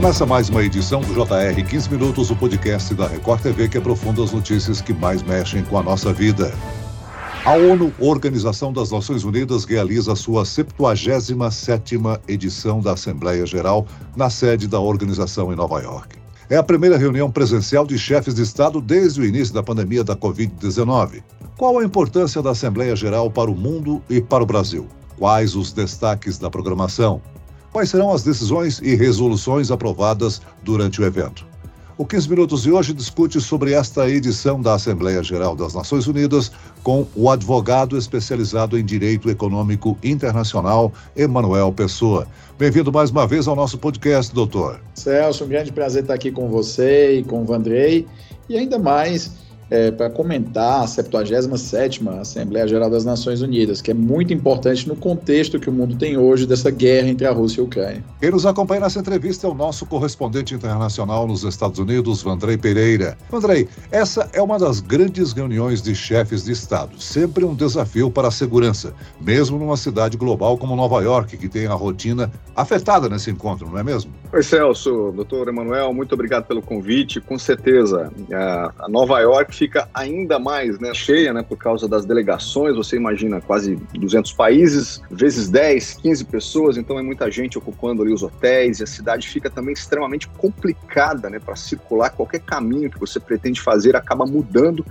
Começa mais uma edição do JR 15 Minutos, o podcast da Record TV que aprofunda as notícias que mais mexem com a nossa vida. A ONU, Organização das Nações Unidas, realiza sua 77ª edição da Assembleia Geral na sede da organização em Nova York. É a primeira reunião presencial de chefes de Estado desde o início da pandemia da Covid-19. Qual a importância da Assembleia Geral para o mundo e para o Brasil? Quais os destaques da programação? Quais serão as decisões e resoluções aprovadas durante o evento? O 15 Minutos de hoje discute sobre esta edição da Assembleia Geral das Nações Unidas com o advogado especializado em Direito Econômico Internacional, Emanuel Pessoa. Bem-vindo mais uma vez ao nosso podcast, doutor. Celso, um grande prazer estar aqui com você e com o Vandrei, e ainda mais é, para comentar a 77ª Assembleia Geral das Nações Unidas, que é muito importante no contexto que o mundo tem hoje dessa guerra entre a Rússia e a Ucrânia. Quem nos acompanha nessa entrevista é o nosso correspondente internacional nos Estados Unidos, Vandrei Pereira. Vandrei, essa é uma das grandes reuniões de chefes de Estado, sempre um desafio para a segurança, mesmo numa cidade global como Nova York, que tem a rotina afetada nesse encontro, não é mesmo? Oi, Celso, doutor Emanuel, muito obrigado pelo convite. Com certeza, a Nova York fica ainda mais né, cheia, né, por causa das delegações. Você imagina quase 200 países, vezes 10, 15 pessoas, então é muita gente ocupando ali os hotéis e a cidade fica também extremamente complicada, né, para circular. Qualquer caminho que você pretende fazer acaba mudando.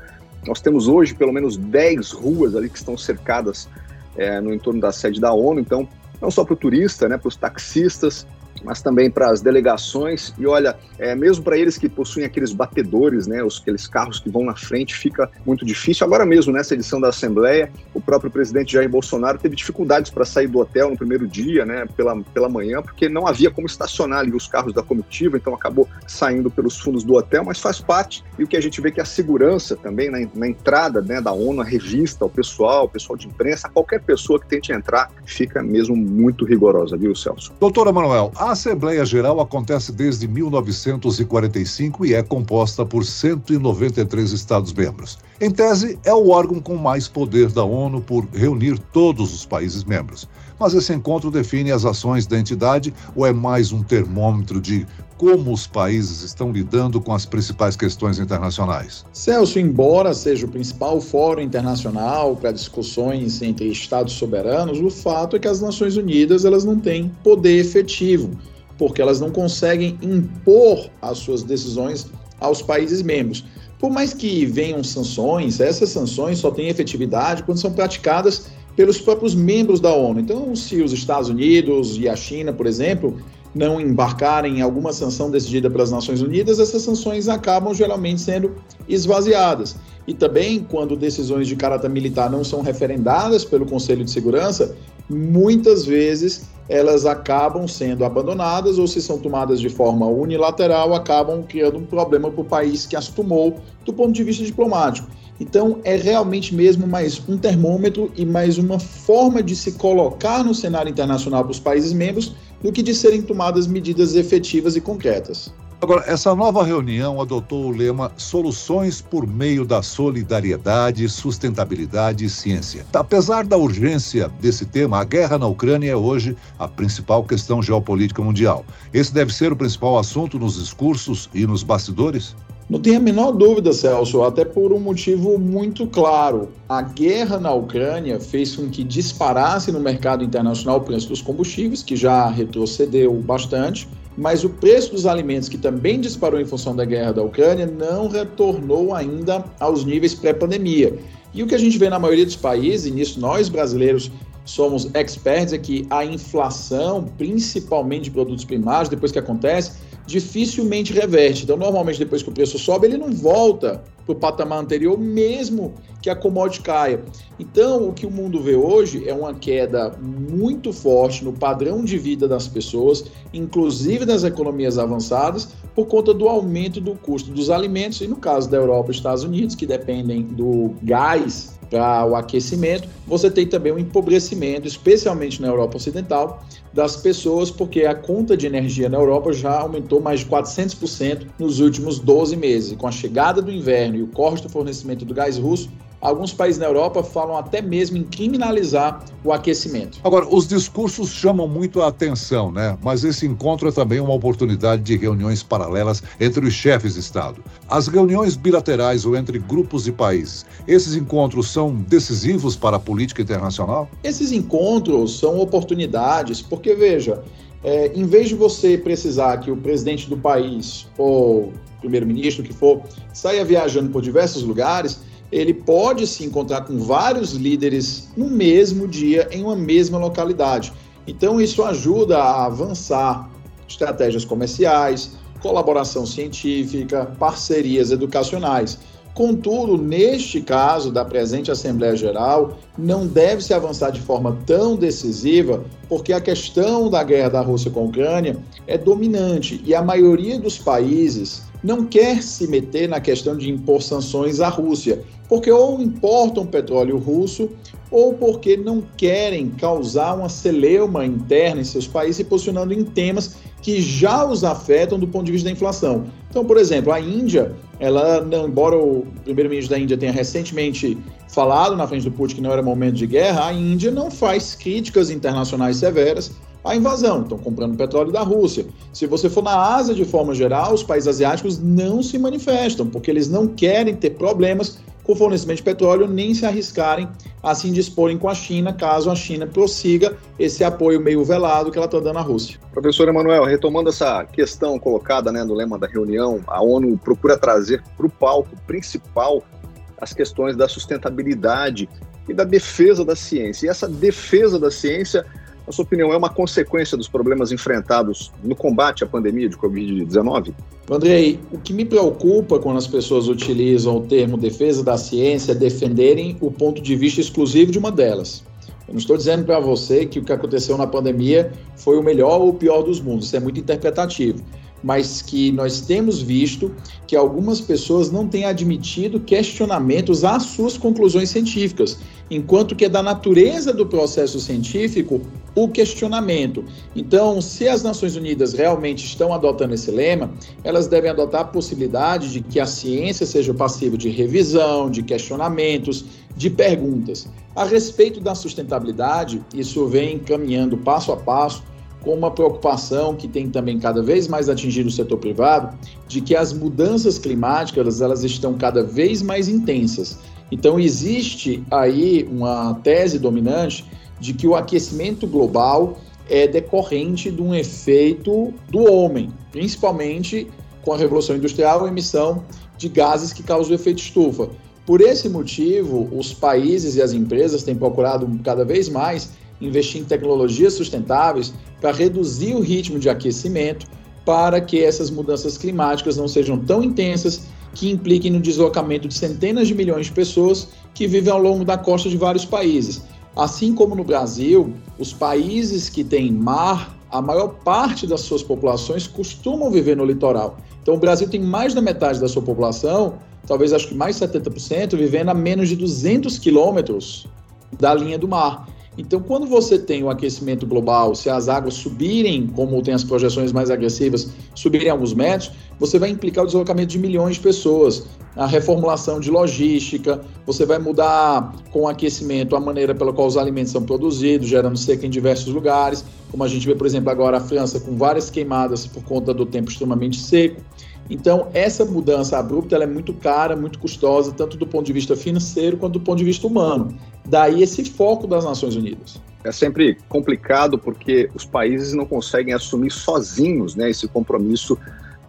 Nós temos hoje pelo menos 10 ruas ali que estão cercadas é, no entorno da sede da ONU, então não só para o turista, né, para os taxistas, mas também para as delegações. E olha, é, mesmo para eles que possuem aqueles batedores, né, os, aqueles carros que vão na frente, fica muito difícil. Agora mesmo, nessa edição da Assembleia, o próprio presidente Jair Bolsonaro teve dificuldades para sair do hotel no primeiro dia, né, pela, pela manhã, porque não havia como estacionar ali os carros da comitiva, então acabou saindo pelos fundos do hotel, mas faz parte. E o que a gente vê que a segurança também na, na entrada né, da ONU, a revista, o pessoal, o pessoal de imprensa, qualquer pessoa que tente entrar, fica mesmo muito rigorosa, viu, Celso? Doutora Manuel, a Assembleia Geral acontece desde 1945 e é composta por 193 Estados-membros. Em tese, é o órgão com mais poder da ONU por reunir todos os países membros. Mas esse encontro define as ações da entidade ou é mais um termômetro de como os países estão lidando com as principais questões internacionais? Celso, embora seja o principal fórum internacional para discussões entre estados soberanos, o fato é que as Nações Unidas elas não têm poder efetivo, porque elas não conseguem impor as suas decisões aos países membros. Por mais que venham sanções, essas sanções só têm efetividade quando são praticadas pelos próprios membros da ONU. Então, se os Estados Unidos e a China, por exemplo, não embarcarem em alguma sanção decidida pelas Nações Unidas, essas sanções acabam geralmente sendo esvaziadas. E também, quando decisões de caráter militar não são referendadas pelo Conselho de Segurança, muitas vezes elas acabam sendo abandonadas ou, se são tomadas de forma unilateral, acabam criando um problema para o país que as tomou do ponto de vista diplomático. Então, é realmente mesmo mais um termômetro e mais uma forma de se colocar no cenário internacional para os países membros do que de serem tomadas medidas efetivas e concretas. Agora, essa nova reunião adotou o lema Soluções por meio da solidariedade, sustentabilidade e ciência. Apesar da urgência desse tema, a guerra na Ucrânia é hoje a principal questão geopolítica mundial. Esse deve ser o principal assunto nos discursos e nos bastidores? Não tem a menor dúvida, Celso, até por um motivo muito claro. A guerra na Ucrânia fez com que disparasse no mercado internacional o preço dos combustíveis, que já retrocedeu bastante, mas o preço dos alimentos, que também disparou em função da guerra da Ucrânia, não retornou ainda aos níveis pré-pandemia. E o que a gente vê na maioria dos países, e nisso nós brasileiros somos experts, é que a inflação, principalmente de produtos primários, depois que acontece, dificilmente reverte. Então, normalmente, depois que o preço sobe, ele não volta para o patamar anterior, mesmo que a commodity caia. Então, o que o mundo vê hoje é uma queda muito forte no padrão de vida das pessoas, inclusive das economias avançadas, por conta do aumento do custo dos alimentos, e no caso da Europa e Estados Unidos, que dependem do gás para o aquecimento, você tem também um empobrecimento, especialmente na Europa Ocidental, das pessoas, porque a conta de energia na Europa já aumentou mais de 400% nos últimos 12 meses. Com a chegada do inverno e o corte do fornecimento do gás russo, Alguns países na Europa falam até mesmo em criminalizar o aquecimento. Agora, os discursos chamam muito a atenção, né? Mas esse encontro é também uma oportunidade de reuniões paralelas entre os chefes de Estado. As reuniões bilaterais ou entre grupos de países, esses encontros são decisivos para a política internacional? Esses encontros são oportunidades, porque veja, é, em vez de você precisar que o presidente do país ou primeiro-ministro que for saia viajando por diversos lugares, ele pode se encontrar com vários líderes no mesmo dia, em uma mesma localidade. Então, isso ajuda a avançar estratégias comerciais, colaboração científica, parcerias educacionais. Contudo, neste caso da presente Assembleia Geral, não deve se avançar de forma tão decisiva, porque a questão da guerra da Rússia com a Ucrânia é dominante e a maioria dos países não quer se meter na questão de impor sanções à Rússia, porque ou importam petróleo russo ou porque não querem causar uma celeuma interna em seus países, se posicionando em temas que já os afetam do ponto de vista da inflação. Então, por exemplo, a Índia, ela, embora o primeiro-ministro da Índia tenha recentemente falado na frente do Putin que não era momento de guerra, a Índia não faz críticas internacionais severas à invasão, estão comprando petróleo da Rússia. Se você for na Ásia de forma geral, os países asiáticos não se manifestam, porque eles não querem ter problemas com fornecimento de petróleo, nem se arriscarem a se indisporem com a China, caso a China prossiga esse apoio meio velado que ela está dando à Rússia. Professor Emanuel, retomando essa questão colocada né, no lema da reunião, a ONU procura trazer para o palco principal as questões da sustentabilidade e da defesa da ciência. E essa defesa da ciência na sua opinião, é uma consequência dos problemas enfrentados no combate à pandemia de Covid-19? Andrei, o que me preocupa quando as pessoas utilizam o termo defesa da ciência é defenderem o ponto de vista exclusivo de uma delas. Eu não estou dizendo para você que o que aconteceu na pandemia foi o melhor ou o pior dos mundos, isso é muito interpretativo mas que nós temos visto que algumas pessoas não têm admitido questionamentos às suas conclusões científicas, enquanto que é da natureza do processo científico o questionamento. Então, se as Nações Unidas realmente estão adotando esse lema, elas devem adotar a possibilidade de que a ciência seja passiva de revisão, de questionamentos, de perguntas. A respeito da sustentabilidade, isso vem caminhando passo a passo com uma preocupação que tem também cada vez mais atingido o setor privado, de que as mudanças climáticas elas estão cada vez mais intensas. Então existe aí uma tese dominante de que o aquecimento global é decorrente de um efeito do homem, principalmente com a revolução industrial, a emissão de gases que causam o efeito estufa. Por esse motivo, os países e as empresas têm procurado cada vez mais investir em tecnologias sustentáveis para reduzir o ritmo de aquecimento, para que essas mudanças climáticas não sejam tão intensas que impliquem no deslocamento de centenas de milhões de pessoas que vivem ao longo da costa de vários países. Assim como no Brasil, os países que têm mar, a maior parte das suas populações costumam viver no litoral. Então, o Brasil tem mais da metade da sua população, talvez acho que mais 70%, vivendo a menos de 200 quilômetros da linha do mar. Então, quando você tem o aquecimento global, se as águas subirem, como tem as projeções mais agressivas, subirem alguns metros, você vai implicar o deslocamento de milhões de pessoas, a reformulação de logística, você vai mudar com o aquecimento a maneira pela qual os alimentos são produzidos, gerando seca em diversos lugares, como a gente vê, por exemplo, agora a França com várias queimadas por conta do tempo extremamente seco. Então, essa mudança abrupta é muito cara, muito custosa, tanto do ponto de vista financeiro quanto do ponto de vista humano. Daí esse foco das Nações Unidas. É sempre complicado porque os países não conseguem assumir sozinhos né, esse compromisso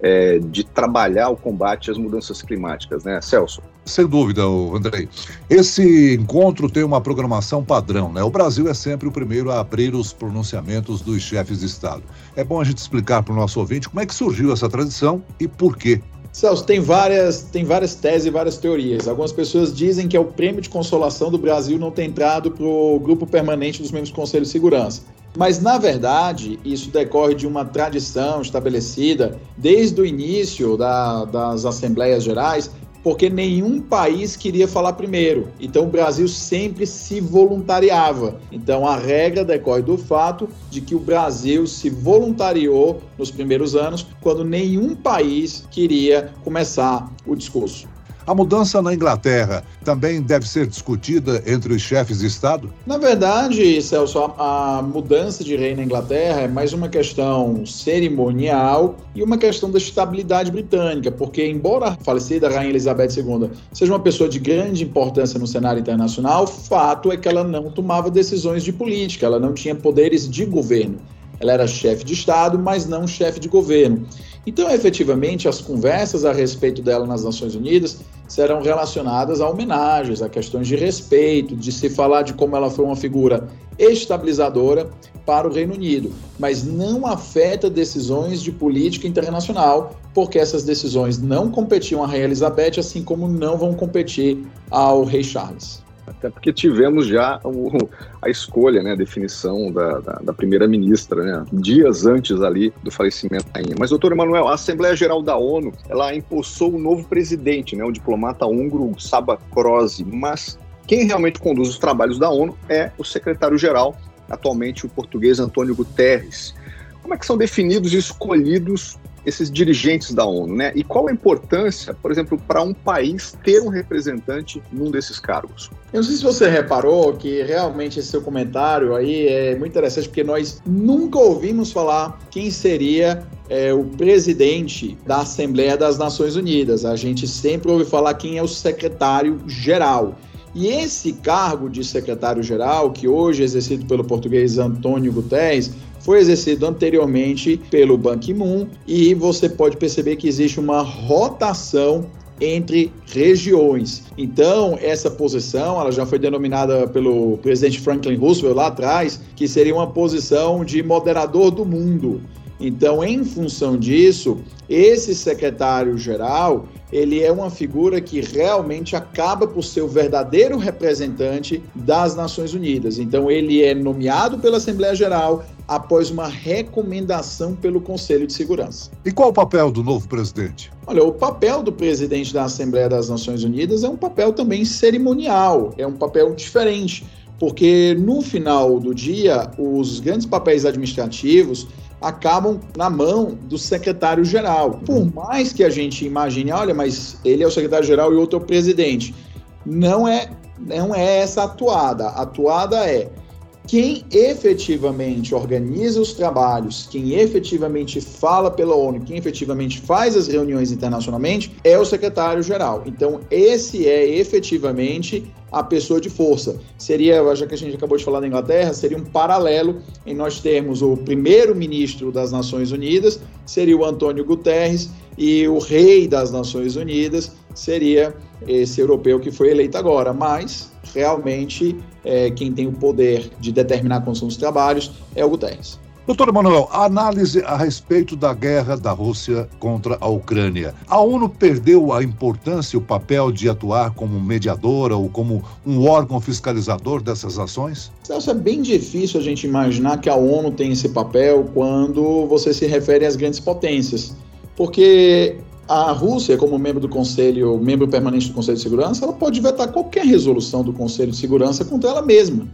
é, de trabalhar o combate às mudanças climáticas, né, Celso? Sem dúvida, Andrei. Esse encontro tem uma programação padrão, né? O Brasil é sempre o primeiro a abrir os pronunciamentos dos chefes de Estado. É bom a gente explicar para o nosso ouvinte como é que surgiu essa tradição e por quê. Celso, tem várias, tem várias teses e várias teorias. Algumas pessoas dizem que é o prêmio de consolação do Brasil não ter entrado para o grupo permanente dos membros do Conselho de Segurança. Mas, na verdade, isso decorre de uma tradição estabelecida desde o início da, das Assembleias Gerais, porque nenhum país queria falar primeiro. Então, o Brasil sempre se voluntariava. Então, a regra decorre do fato de que o Brasil se voluntariou nos primeiros anos, quando nenhum país queria começar o discurso. A mudança na Inglaterra também deve ser discutida entre os chefes de Estado? Na verdade, Celso, a, a mudança de rei na Inglaterra é mais uma questão cerimonial e uma questão da estabilidade britânica, porque, embora a falecida Rainha Elizabeth II seja uma pessoa de grande importância no cenário internacional, fato é que ela não tomava decisões de política, ela não tinha poderes de governo. Ela era chefe de Estado, mas não chefe de governo. Então, efetivamente, as conversas a respeito dela nas Nações Unidas serão relacionadas a homenagens, a questões de respeito, de se falar de como ela foi uma figura estabilizadora para o Reino Unido, mas não afeta decisões de política internacional, porque essas decisões não competiam à Rainha Elizabeth, assim como não vão competir ao Rei Charles. Até porque tivemos já o, a escolha, né, a definição da, da, da primeira-ministra, né, dias antes ali do falecimento da rainha. Mas, doutor Emanuel, a Assembleia Geral da ONU, ela impulsou um novo presidente, né, o diplomata húngaro Saba Krozi, mas quem realmente conduz os trabalhos da ONU é o secretário-geral, atualmente o português Antônio Guterres. Como é que são definidos e escolhidos esses dirigentes da ONU, né? E qual a importância, por exemplo, para um país ter um representante num desses cargos? Eu não sei se você reparou que realmente esse seu comentário aí é muito interessante, porque nós nunca ouvimos falar quem seria é, o presidente da Assembleia das Nações Unidas. A gente sempre ouve falar quem é o secretário-geral. E esse cargo de secretário-geral, que hoje é exercido pelo português Antônio Guterres, foi exercido anteriormente pelo Ban Ki-moon e você pode perceber que existe uma rotação entre regiões. Então, essa posição, ela já foi denominada pelo presidente Franklin Roosevelt lá atrás, que seria uma posição de moderador do mundo. Então, em função disso, esse secretário-geral, ele é uma figura que realmente acaba por ser o verdadeiro representante das Nações Unidas. Então, ele é nomeado pela Assembleia Geral após uma recomendação pelo Conselho de Segurança. E qual o papel do novo presidente? Olha, o papel do presidente da Assembleia das Nações Unidas é um papel também cerimonial, é um papel diferente, porque no final do dia, os grandes papéis administrativos acabam na mão do secretário-geral. Por mais que a gente imagine, olha, mas ele é o secretário-geral e outro é o presidente. Não é, não é essa atuada. A atuada é quem efetivamente organiza os trabalhos, quem efetivamente fala pela ONU, quem efetivamente faz as reuniões internacionalmente é o secretário-geral. Então, esse é efetivamente a pessoa de força. Seria, já que a gente acabou de falar da Inglaterra, seria um paralelo em nós termos o primeiro-ministro das Nações Unidas, seria o Antônio Guterres, e o rei das Nações Unidas seria esse europeu que foi eleito agora. Mas, realmente, é, quem tem o poder de determinar como são os trabalhos é o Guterres. Doutor Emanuel, análise a respeito da guerra da Rússia contra a Ucrânia. A ONU perdeu a importância e o papel de atuar como mediadora ou como um órgão fiscalizador dessas ações? Celso, é bem difícil a gente imaginar que a ONU tem esse papel quando você se refere às grandes potências. Porque a Rússia, como membro do Conselho, membro permanente do Conselho de Segurança, ela pode vetar qualquer resolução do Conselho de Segurança contra ela mesma.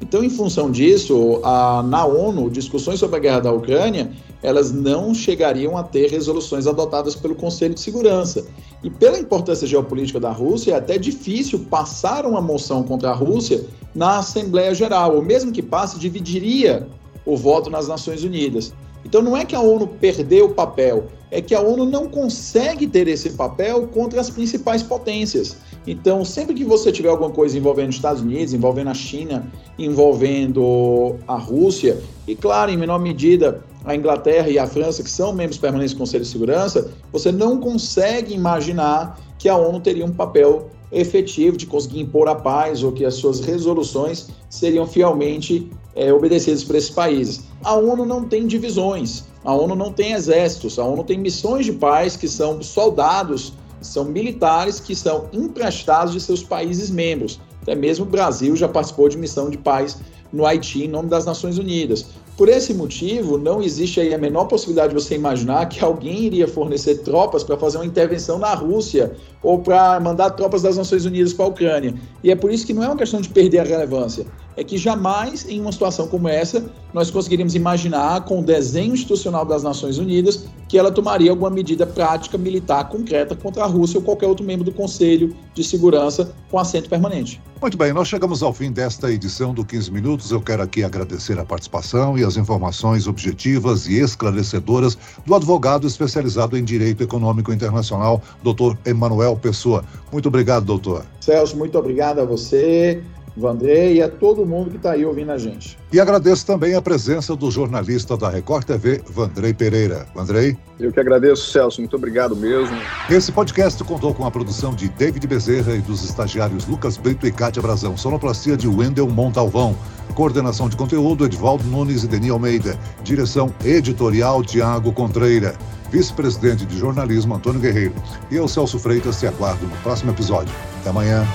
Então, em função disso, a, na ONU, discussões sobre a guerra da Ucrânia, elas não chegariam a ter resoluções adotadas pelo Conselho de Segurança. E pela importância geopolítica da Rússia, é até difícil passar uma moção contra a Rússia na Assembleia Geral, ou mesmo que passe, dividiria o voto nas Nações Unidas. Então não é que a ONU perdeu o papel, é que a ONU não consegue ter esse papel contra as principais potências. Então, sempre que você tiver alguma coisa envolvendo os Estados Unidos, envolvendo a China, envolvendo a Rússia, e claro, em menor medida, a Inglaterra e a França, que são membros permanentes do Conselho de Segurança, você não consegue imaginar que a ONU teria um papel efetivo de conseguir impor a paz ou que as suas resoluções seriam fielmente é, obedecidas por esses países. A ONU não tem divisões, a ONU não tem exércitos, a ONU tem missões de paz que são soldados, são militares que são emprestados de seus países membros. Até mesmo o Brasil já participou de missão de paz no Haiti em nome das Nações Unidas. Por esse motivo, não existe aí a menor possibilidade de você imaginar que alguém iria fornecer tropas para fazer uma intervenção na Rússia ou para mandar tropas das Nações Unidas para a Ucrânia. E é por isso que não é uma questão de perder a relevância, é que jamais, em uma situação como essa, nós conseguiríamos imaginar, com o desenho institucional das Nações Unidas, que ela tomaria alguma medida prática militar concreta contra a Rússia ou qualquer outro membro do Conselho de Segurança com assento permanente. Muito bem, nós chegamos ao fim desta edição do 15 Minutos. Eu quero aqui agradecer a participação e as informações objetivas e esclarecedoras do advogado especializado em Direito Econômico Internacional, doutor Emanuel Pessoa. Muito obrigado, doutor. Celso, muito obrigado a você. Vandrei e a todo mundo que está aí ouvindo a gente. E agradeço também a presença do jornalista da Record TV, Vandrei Pereira. Vandrei? Eu que agradeço, Celso. Muito obrigado mesmo. Esse podcast contou com a produção de David Bezerra e dos estagiários Lucas Brito e Cátia Brazão. Sonoplastia de Wendel Montalvão. Coordenação de conteúdo, Edvaldo Nunes e Deni Almeida. Direção editorial, Tiago Contreira. Vice-presidente de jornalismo, Antônio Guerreiro. E eu, Celso Freitas, te aguardo no próximo episódio. Até amanhã.